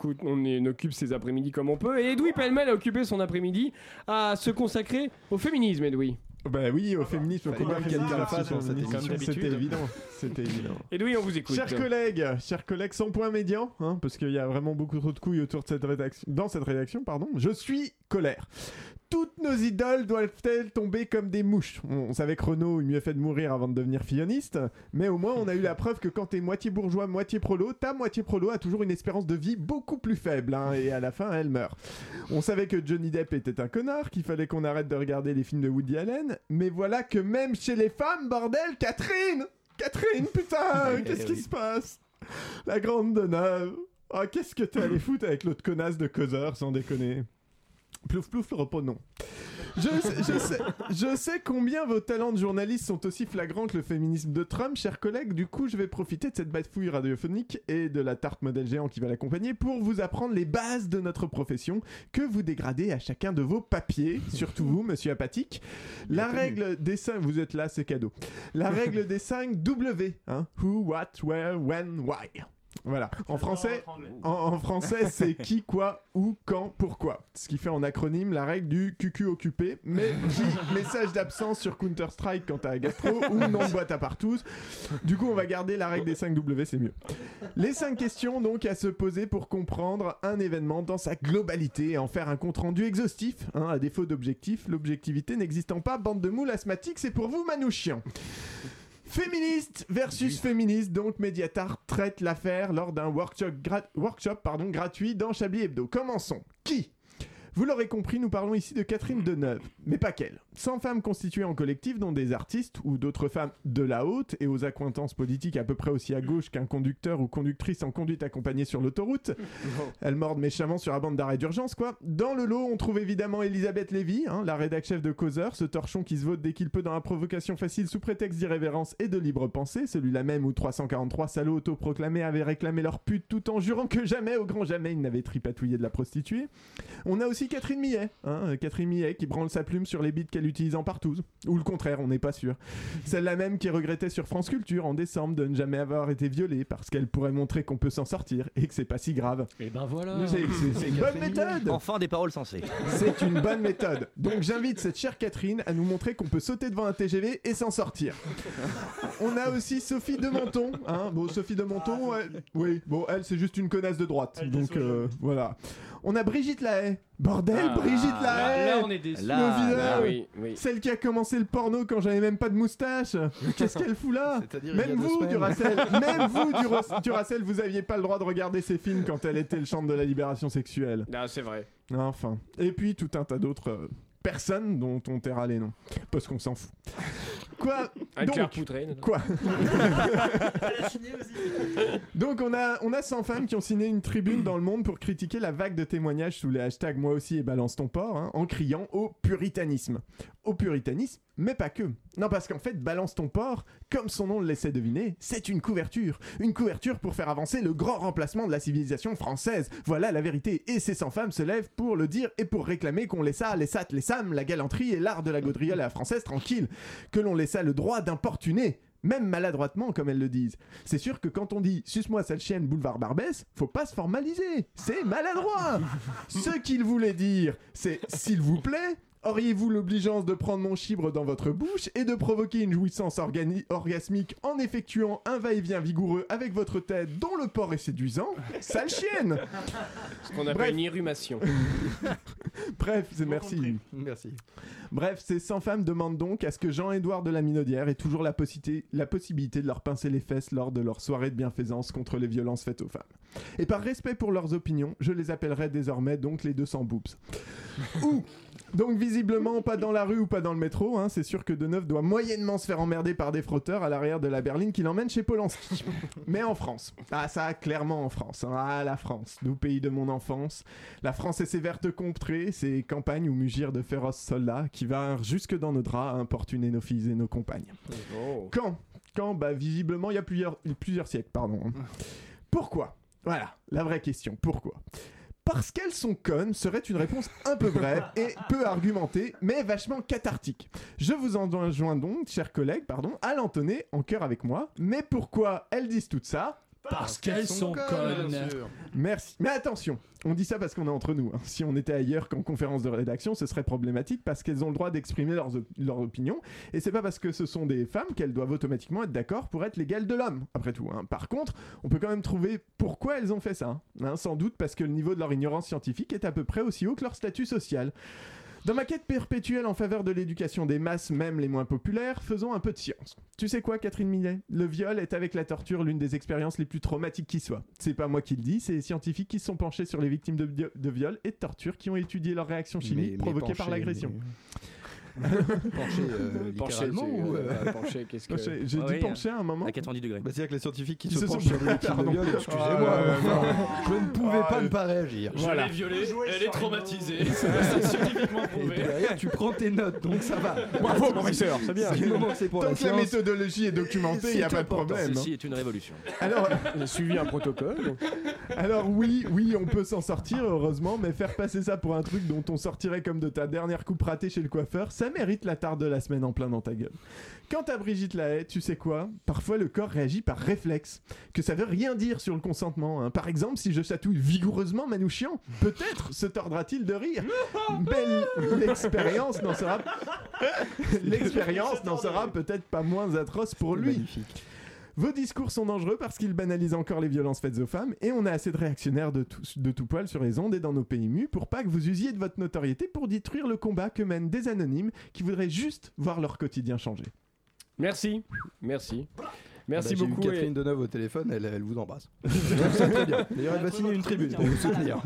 écoute, on, est- on occupe ses après-midi comme on peut. Et Edoui Pellemel a occupé son après-midi à se consacrer au féminisme, Edoui. Bah oui, au féminisme, émission. C'était évident. C'était évident. Edoui, on vous écoute. Chers collègues, chers collègues, sans point médian, hein, parce qu'il y a vraiment beaucoup trop de couilles autour de cette rédaction, dans cette rédaction, pardon, je suis colère. Toutes nos idoles doivent-elles tomber comme des mouches? On, on savait que Renault eût mieux fait de mourir avant de devenir filloniste, mais au moins on a eu la preuve que quand t'es moitié bourgeois, moitié prolo, ta moitié prolo a toujours une espérance de vie beaucoup plus faible, hein, et à la fin elle meurt. On savait que Johnny Depp était un connard, qu'il fallait qu'on arrête de regarder les films de Woody Allen, mais voilà que même chez les femmes, bordel, Catherine Catherine, putain, qu'est-ce qui se passe? La grande Deneuve. Oh, qu'est-ce que t'es allé foutre avec l'autre connasse de causeur, sans déconner? Plouf plouf le repos, non. Je sais, je, sais, je sais combien vos talents de journaliste sont aussi flagrants que le féminisme de Trump, chers collègues. Du coup, je vais profiter de cette bafouille radiophonique et de la tarte modèle géant qui va l'accompagner pour vous apprendre les bases de notre profession que vous dégradez à chacun de vos papiers, surtout vous, monsieur apathique. La règle des 5, vous êtes là, c'est cadeau. La règle des 5 W, hein. Who, what, where, when, why. Voilà. En français, en, en français, c'est qui, quoi, où, quand, pourquoi. Ce qui fait en acronyme la règle du QQ occupé, mais J, message d'absence sur Counter-Strike quand t'as un gastro ou non de boîte à partouze. Du coup, on va garder la règle des 5 W, c'est mieux. Les 5 questions donc à se poser pour comprendre un événement dans sa globalité et en faire un compte-rendu exhaustif, hein, à défaut d'objectif. L'objectivité n'existant pas, bande de moules asthmatiques, c'est pour vous, Manouchian. Féministe versus féministe, donc Mediatar traite l'affaire lors d'un workshop, gra- workshop pardon, gratuit dans Chablis Hebdo. Commençons. Qui? Vous l'aurez compris, nous parlons ici de Catherine Deneuve, mais pas qu'elle. 100 femmes constituées en collectif, dont des artistes ou d'autres femmes de la haute et aux accointances politiques à peu près aussi à gauche qu'un conducteur ou conductrice en conduite accompagnée sur l'autoroute. Elle morde méchamment sur la bande d'arrêt d'urgence, quoi. Dans le lot, on trouve évidemment Elisabeth Lévy, hein, la rédac chef de Causeur, ce torchon qui se vote dès qu'il peut dans la provocation facile sous prétexte d'irrévérence et de libre pensée, celui-là même où 343 salauds autoproclamés avaient réclamé leur pute tout en jurant que jamais, au grand jamais, ils n'avaient tripatouillé de la prostituée. On a aussi Catherine Millet, hein, euh, Catherine Millet qui branle sa plume sur les bites qu'elle utilise en partouze. Ou le contraire, on n'est pas sûr. Celle-là même qui regrettait sur France Culture en décembre de ne jamais avoir été violée parce qu'elle pourrait montrer qu'on peut s'en sortir et que c'est pas si grave. Et ben voilà. C'est- une bonne méthode Enfin des paroles sensées. c'est une bonne méthode. Donc j'invite cette chère Catherine à nous montrer qu'on peut sauter devant un TGV et s'en sortir. On a aussi Sophie de Menton. Hein bon, Sophie de Menton, elle- oui, bon, elle c'est juste une connasse de droite. Donc euh, voilà. On a Brigitte Lahaye. Bordel, Ah, Brigitte Lahaye là, on est déçus. Là, oui, oui. Celle qui a commencé le porno quand j'avais même pas de moustache. Qu'est-ce qu'elle fout là C'est-à-dire il y a Même deux vous, semaines. Duracell, même vous, Dura- Duracell, vous aviez pas le droit de regarder ces films quand elle était le champ de la libération sexuelle. Ah, c'est vrai. Enfin. Et puis tout un tas d'autres euh, personnes dont on taira les noms. Parce qu'on s'en fout. Quoi Donc. Quoi Donc on a, on a 100 femmes qui ont signé une tribune dans le monde pour critiquer la vague de témoignages sous les hashtags moi aussi et balance ton porc hein, en criant au puritanisme. Au puritanisme, mais pas que. Non parce qu'en fait balance ton porc, comme son nom le laissait deviner, c'est une couverture. Une couverture pour faire avancer le grand remplacement de la civilisation française. Voilà la vérité. Et ces 100 femmes se lèvent pour le dire et pour réclamer qu'on laissa les sat, les sam, la galanterie et l'art de la gaudriole à la française tranquille. Que l'on laissa le droit d'importuner même maladroitement comme elles le disent. C'est sûr que quand on dit suce-moi sale chienne boulevard Barbès, faut pas se formaliser. C'est maladroit. Ce qu'il voulait dire, c'est s'il vous plaît, auriez-vous l'obligeance de prendre mon chibre dans votre bouche et de provoquer une jouissance orgasmique en effectuant un va-et-vient vigoureux avec votre tête dont le port est séduisant? Sale chienne Ce qu'on appelle Bref. une irrumation. Bref, c'est merci. Merci. Bref, ces 100 femmes demandent donc à ce que Jean-Édouard de la Minaudière ait toujours la, possibilité- la possibilité de leur pincer les fesses lors de leur soirée de bienfaisance contre les violences faites aux femmes. Et par respect pour leurs opinions, je les appellerai désormais donc les 200 boobs. Ou, donc visiblement pas dans la rue ou pas dans le métro, hein, c'est sûr que Deneuve doit moyennement se faire emmerder par des frotteurs à l'arrière de la berline qui l'emmène chez Polanski. Mais en France. Ah ça, clairement en France. hein. Ah la France, doux pays de mon enfance. La France et ses vertes contrées, ses campagnes où mugirent de féroces soldats qui vinrent jusque dans nos draps importuner nos filles et nos compagnes. Oh. Quand Quand Bah visiblement il y a plusieurs, plusieurs siècles, pardon. hein. Pourquoi? Voilà, la vraie question, pourquoi? Parce qu'elles sont connes serait une réponse un peu brève et peu argumentée, mais vachement cathartique. Je vous en enjoins donc, chers collègues, pardon, à l'entonner en chœur avec moi. Mais pourquoi elles disent tout ça? Parce qu'elles sont connes. Merci. Mais attention, on dit ça parce qu'on est entre nous. hein. Si on était ailleurs qu'en conférence de rédaction, ce serait problématique parce qu'elles ont le droit d'exprimer leurs, op- leurs opinions. Et c'est pas parce que ce sont des femmes qu'elles doivent automatiquement être d'accord pour être l'égale de l'homme, après tout. hein. Par contre, on peut quand même trouver pourquoi elles ont fait ça. hein. Sans doute parce que le niveau de leur ignorance scientifique est à peu près aussi haut que leur statut social. Dans ma quête perpétuelle en faveur de l'éducation des masses, même les moins populaires, faisons un peu de science. Tu sais quoi, Catherine Millet? Le viol est avec la torture l'une des expériences les plus traumatiques qui soit. C'est pas moi qui le dis, c'est les scientifiques qui se sont penchés sur les victimes de, viol et de torture qui ont étudié leurs réactions chimiques Mais- mais provoquées par l'agression. Penché, euh, Penché, littéralement tu- ou, euh, euh, penché, qu'est-ce que. J'ai Ah dit oui, penché à un moment À 90 degrés. Bah, C'est-à-dire que les scientifiques qui se se sont- penchent sur les victimes de Pardon. viol, excusez-moi, Ah, ouais, je ne pouvais Ah, pas ouais. ne pas réagir. Voilà. Je l'ai violée, elle est traumatisée. C'est scientifiquement Et prouvé. derrière, tu prends tes notes, donc ça va. Bravo, professeur, c'est bien. Du moment que c'est pour Tant la que la méthodologie est documentée, il n'y a pas de problème. hein. Ceci est une révolution. Alors, On a suivi un protocole. Alors oui, oui, on peut s'en sortir heureusement, mais faire passer ça pour un truc dont on sortirait comme de ta dernière coupe ratée chez le coiffeur, ça mérite la tarte de la semaine en plein dans ta gueule. Quant à Brigitte Lahaye, tu sais quoi? Parfois le corps réagit par réflexe, que ça veut rien dire sur le consentement. hein. Par exemple, si je chatouille vigoureusement Manouchian, peut-être se tordra-t-il de rire. Mais l'expérience n'en sera l'expérience n'en sera peut-être pas moins atroce pour lui. magnifique. Vos discours sont dangereux parce qu'ils banalisent encore les violences faites aux femmes et on a assez de réactionnaires de tout, de tout poil sur les ondes et dans nos PMU pour pas que vous usiez de votre notoriété pour détruire le combat que mènent des anonymes qui voudraient juste voir leur quotidien changer. Merci, merci. Merci Bah, j'ai eu beaucoup. Catherine et- Deneuve au téléphone, elle, elle vous embrasse. Ça, très bien. D'ailleurs, elle va signer une tribune pour vous soutenir.